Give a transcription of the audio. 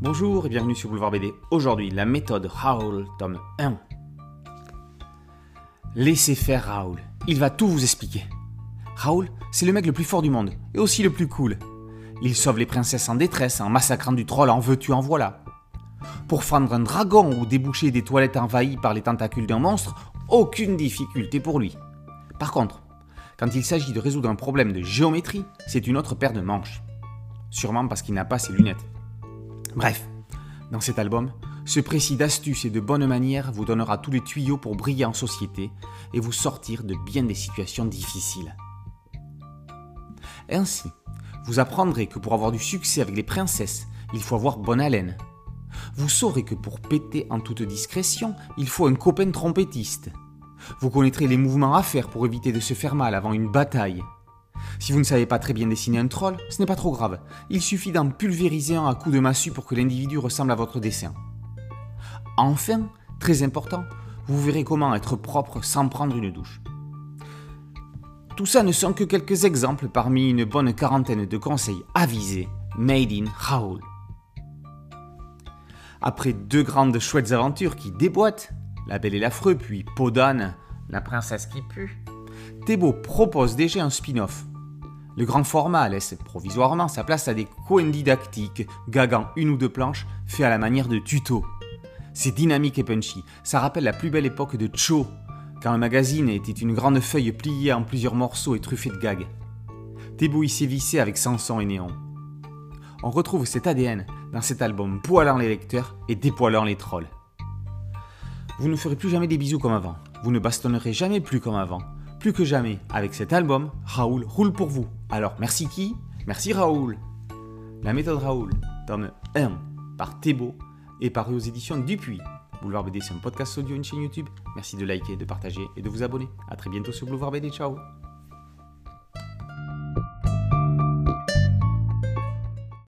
Bonjour et bienvenue sur Boulevard BD. Aujourd'hui, la méthode Raoul, tome 1. Laissez faire Raoul, il va tout vous expliquer. Raoul, c'est le mec le plus fort du monde et aussi le plus cool. Il sauve les princesses en détresse en massacrant du troll en veux-tu en voilà. Pour fendre un dragon ou déboucher des toilettes envahies par les tentacules d'un monstre, aucune difficulté pour lui. Par contre, quand il s'agit de résoudre un problème de géométrie, c'est une autre paire de manches. Sûrement parce qu'il n'a pas ses lunettes. Bref, dans cet album, ce précis d'astuces et de bonnes manières vous donnera tous les tuyaux pour briller en société et vous sortir de bien des situations difficiles. Ainsi, vous apprendrez que pour avoir du succès avec les princesses, il faut avoir bonne haleine. Vous saurez que pour péter en toute discrétion, il faut un copain trompettiste. Vous connaîtrez les mouvements à faire pour éviter de se faire mal avant une bataille. Si vous ne savez pas très bien dessiner un troll, ce n'est pas trop grave. Il suffit d'en pulvériser un à coups de massue pour que l'individu ressemble à votre dessin. Enfin, très important, vous verrez comment être propre sans prendre une douche. Tout ça ne sont que quelques exemples parmi une bonne quarantaine de conseils avisés made in Raoul. Après deux grandes chouettes aventures qui déboîtent, La Belle et l'Affreux, puis Podane, La Princesse qui pue, Thébault propose déjà un spin-off. Le grand format laisse provisoirement sa place à des coins didactiques, gagant une ou deux planches, fait à la manière de tuto. C'est dynamique et punchy, ça rappelle la plus belle époque de Cho, quand un magazine était une grande feuille pliée en plusieurs morceaux et truffée de gags. Thébault y vissé avec Samson et Néon. On retrouve cet ADN dans cet album poilant les lecteurs et dépoilant les trolls. Vous ne ferez plus jamais des bisous comme avant, vous ne bastonnerez jamais plus comme avant. Plus que jamais, avec cet album, Raoul roule pour vous. Alors merci qui? Merci Raoul. La méthode Raoul, tome 1, par Thébault, et paru aux éditions Dupuis. Boulevard BD, c'est un podcast audio, une chaîne YouTube. Merci de liker, de partager et de vous abonner. A très bientôt sur Boulevard BD. Ciao